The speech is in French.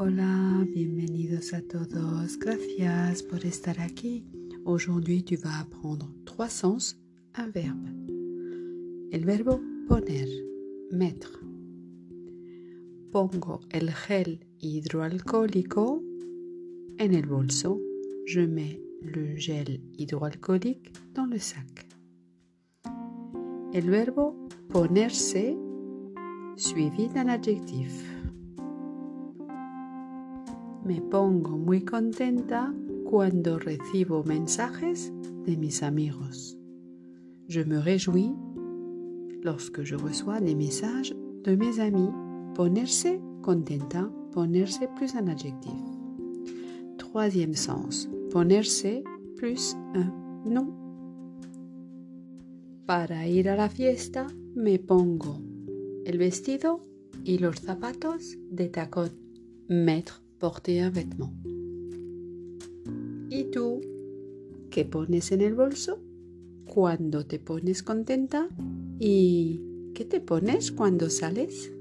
Hola, bienvenidos a todos. Gracias por estar aquí. Aujourd'hui, tu vas apprendre trois sens, un verbe. El verbo poner, mettre. Pongo el gel hidroalcohólico en el bolso. Je mets le gel hydroalcoolique dans le sac. El verbo ponerse suivi d'un adjectif. Me pongo muy contenta cuando recibo mensajes de mis amigos. Je me réjouis lorsque je reçois des messages de mes amis. Ponerse contenta, ponerse plus un adjectif. Troisième sens, ponerse plus un nom. Para ir a la fiesta me pongo el vestido y los zapatos de tacón. Mettre, porter un vêtement. ¿Y tú? ¿Qué pones en el bolso? Cuando te pones contenta? ¿Y qué te pones cuando sales?